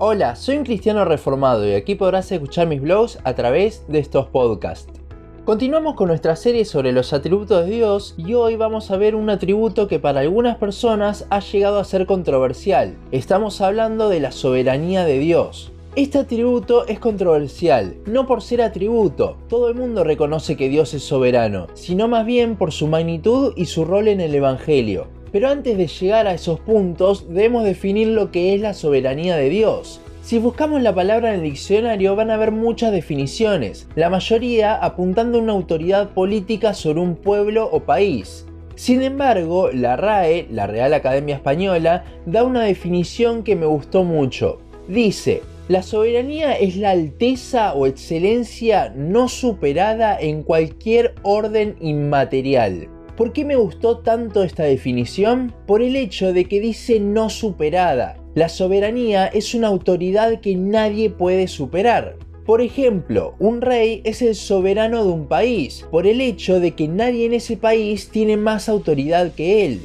Hola, soy un cristiano reformado y aquí podrás escuchar mis blogs a través de estos podcasts. Continuamos con nuestra serie sobre los atributos de Dios y hoy vamos a ver un atributo que para algunas personas ha llegado a ser controversial. Estamos hablando de la soberanía de Dios. Este atributo es controversial, no por ser atributo, todo el mundo reconoce que Dios es soberano, sino más bien por su magnitud y su rol en el Evangelio. Pero antes de llegar a esos puntos, debemos definir lo que es la soberanía de Dios. Si buscamos la palabra en el diccionario van a haber muchas definiciones, la mayoría apuntando a una autoridad política sobre un pueblo o país. Sin embargo, la RAE, la Real Academia Española, da una definición que me gustó mucho. Dice, la soberanía es la alteza o excelencia no superada en cualquier orden inmaterial. ¿Por qué me gustó tanto esta definición? Por el hecho de que dice no superada. La soberanía es una autoridad que nadie puede superar. Por ejemplo, un rey es el soberano de un país, por el hecho de que nadie en ese país tiene más autoridad que él.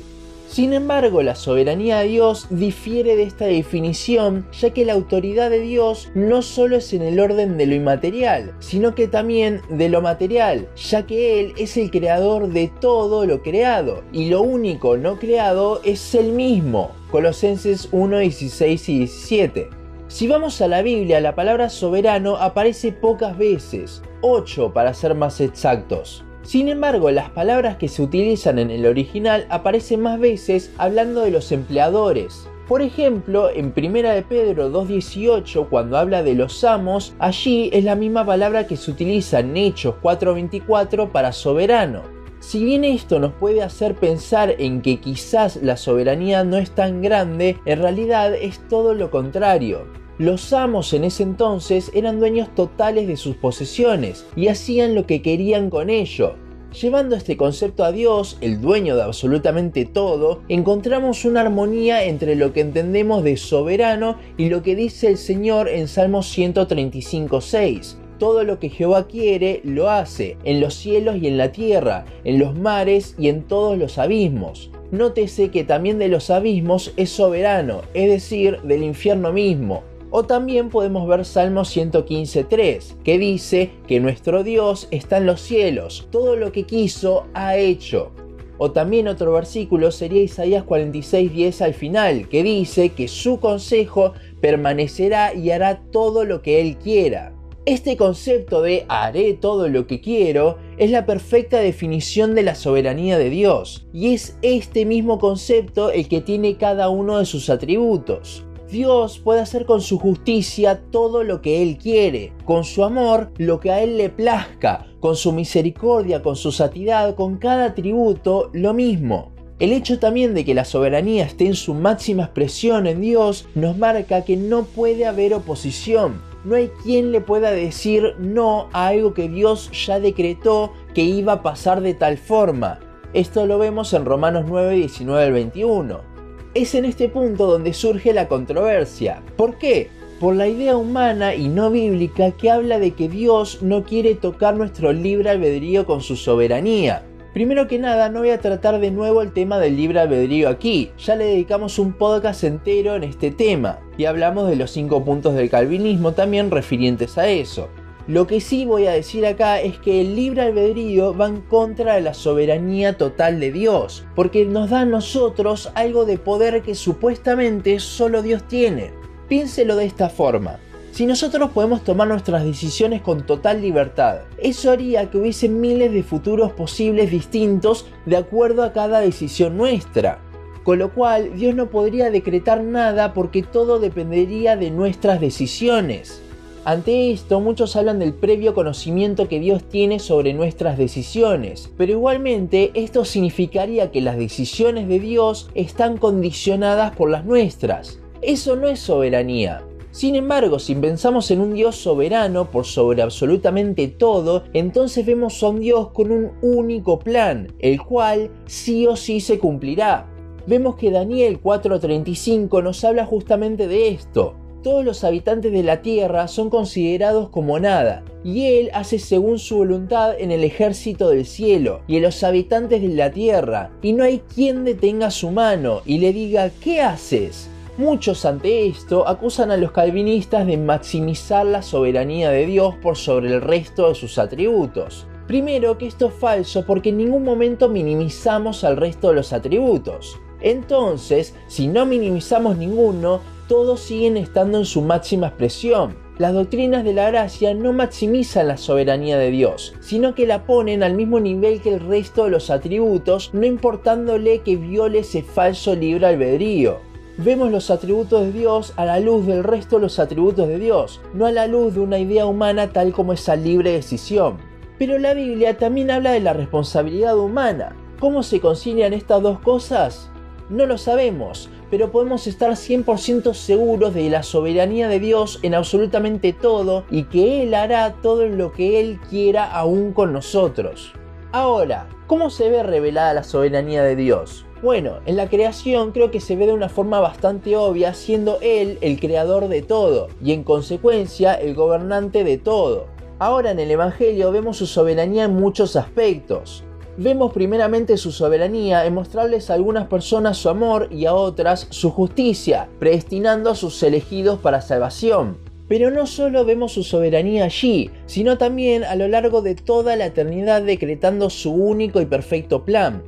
Sin embargo, la soberanía de Dios difiere de esta definición, ya que la autoridad de Dios no solo es en el orden de lo inmaterial, sino que también de lo material, ya que Él es el creador de todo lo creado, y lo único no creado es Él mismo. Colosenses 1, 16 y 17. Si vamos a la Biblia, la palabra soberano aparece pocas veces, 8 para ser más exactos. Sin embargo, las palabras que se utilizan en el original aparecen más veces hablando de los empleadores. Por ejemplo, en 1 de Pedro 2.18, cuando habla de los amos, allí es la misma palabra que se utiliza en Hechos 4.24 para soberano. Si bien esto nos puede hacer pensar en que quizás la soberanía no es tan grande, en realidad es todo lo contrario. Los amos en ese entonces eran dueños totales de sus posesiones y hacían lo que querían con ello. Llevando este concepto a Dios, el dueño de absolutamente todo, encontramos una armonía entre lo que entendemos de soberano y lo que dice el Señor en Salmo 135.6. Todo lo que Jehová quiere, lo hace, en los cielos y en la tierra, en los mares y en todos los abismos. Nótese que también de los abismos es soberano, es decir, del infierno mismo. O también podemos ver Salmo 115.3, que dice que nuestro Dios está en los cielos, todo lo que quiso ha hecho. O también otro versículo sería Isaías 46.10 al final, que dice que su consejo permanecerá y hará todo lo que él quiera. Este concepto de haré todo lo que quiero es la perfecta definición de la soberanía de Dios, y es este mismo concepto el que tiene cada uno de sus atributos. Dios puede hacer con su justicia todo lo que Él quiere, con su amor lo que a Él le plazca, con su misericordia, con su santidad, con cada atributo lo mismo. El hecho también de que la soberanía esté en su máxima expresión en Dios nos marca que no puede haber oposición. No hay quien le pueda decir no a algo que Dios ya decretó que iba a pasar de tal forma. Esto lo vemos en Romanos 9, 19 al 21 es en este punto donde surge la controversia. ¿Por qué? Por la idea humana y no bíblica que habla de que Dios no quiere tocar nuestro libre albedrío con su soberanía. Primero que nada, no voy a tratar de nuevo el tema del libre albedrío aquí, ya le dedicamos un podcast entero en este tema, y hablamos de los cinco puntos del calvinismo también refirientes a eso. Lo que sí voy a decir acá es que el libre albedrío va en contra de la soberanía total de Dios, porque nos da a nosotros algo de poder que supuestamente solo Dios tiene. Piénselo de esta forma. Si nosotros podemos tomar nuestras decisiones con total libertad, eso haría que hubiese miles de futuros posibles distintos de acuerdo a cada decisión nuestra. Con lo cual, Dios no podría decretar nada porque todo dependería de nuestras decisiones. Ante esto, muchos hablan del previo conocimiento que Dios tiene sobre nuestras decisiones, pero igualmente esto significaría que las decisiones de Dios están condicionadas por las nuestras. Eso no es soberanía. Sin embargo, si pensamos en un Dios soberano por sobre absolutamente todo, entonces vemos a un Dios con un único plan, el cual sí o sí se cumplirá. Vemos que Daniel 4:35 nos habla justamente de esto todos los habitantes de la tierra son considerados como nada, y Él hace según su voluntad en el ejército del cielo y en los habitantes de la tierra, y no hay quien detenga su mano y le diga, ¿qué haces? Muchos ante esto acusan a los calvinistas de maximizar la soberanía de Dios por sobre el resto de sus atributos. Primero que esto es falso porque en ningún momento minimizamos al resto de los atributos. Entonces, si no minimizamos ninguno, todos siguen estando en su máxima expresión. Las doctrinas de la gracia no maximizan la soberanía de Dios, sino que la ponen al mismo nivel que el resto de los atributos, no importándole que viole ese falso libre albedrío. Vemos los atributos de Dios a la luz del resto de los atributos de Dios, no a la luz de una idea humana tal como esa libre decisión. Pero la Biblia también habla de la responsabilidad humana. ¿Cómo se concilian estas dos cosas? No lo sabemos, pero podemos estar 100% seguros de la soberanía de Dios en absolutamente todo y que Él hará todo lo que Él quiera aún con nosotros. Ahora, ¿cómo se ve revelada la soberanía de Dios? Bueno, en la creación creo que se ve de una forma bastante obvia, siendo Él el creador de todo y en consecuencia el gobernante de todo. Ahora en el Evangelio vemos su soberanía en muchos aspectos. Vemos primeramente su soberanía en mostrarles a algunas personas su amor y a otras su justicia, predestinando a sus elegidos para salvación. Pero no solo vemos su soberanía allí, sino también a lo largo de toda la eternidad decretando su único y perfecto plan.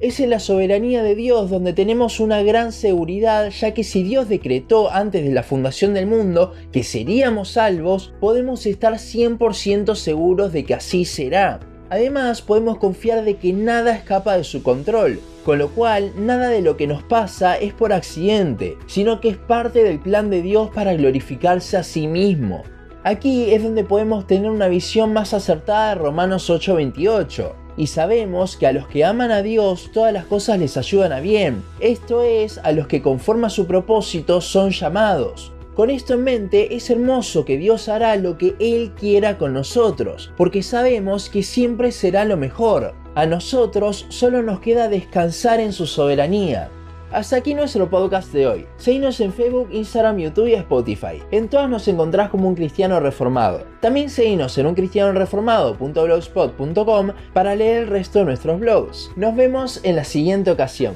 Es en la soberanía de Dios donde tenemos una gran seguridad, ya que si Dios decretó antes de la fundación del mundo que seríamos salvos, podemos estar 100% seguros de que así será. Además, podemos confiar de que nada escapa de su control, con lo cual nada de lo que nos pasa es por accidente, sino que es parte del plan de Dios para glorificarse a sí mismo. Aquí es donde podemos tener una visión más acertada de Romanos 8:28 y sabemos que a los que aman a Dios todas las cosas les ayudan a bien, esto es, a los que conforme su propósito son llamados. Con esto en mente, es hermoso que Dios hará lo que Él quiera con nosotros, porque sabemos que siempre será lo mejor. A nosotros solo nos queda descansar en su soberanía. Hasta aquí nuestro podcast de hoy. Seguinos en Facebook, Instagram, YouTube y Spotify. En todas nos encontrás como un cristiano reformado. También seguinos en uncristianoreformado.blogspot.com para leer el resto de nuestros blogs. Nos vemos en la siguiente ocasión.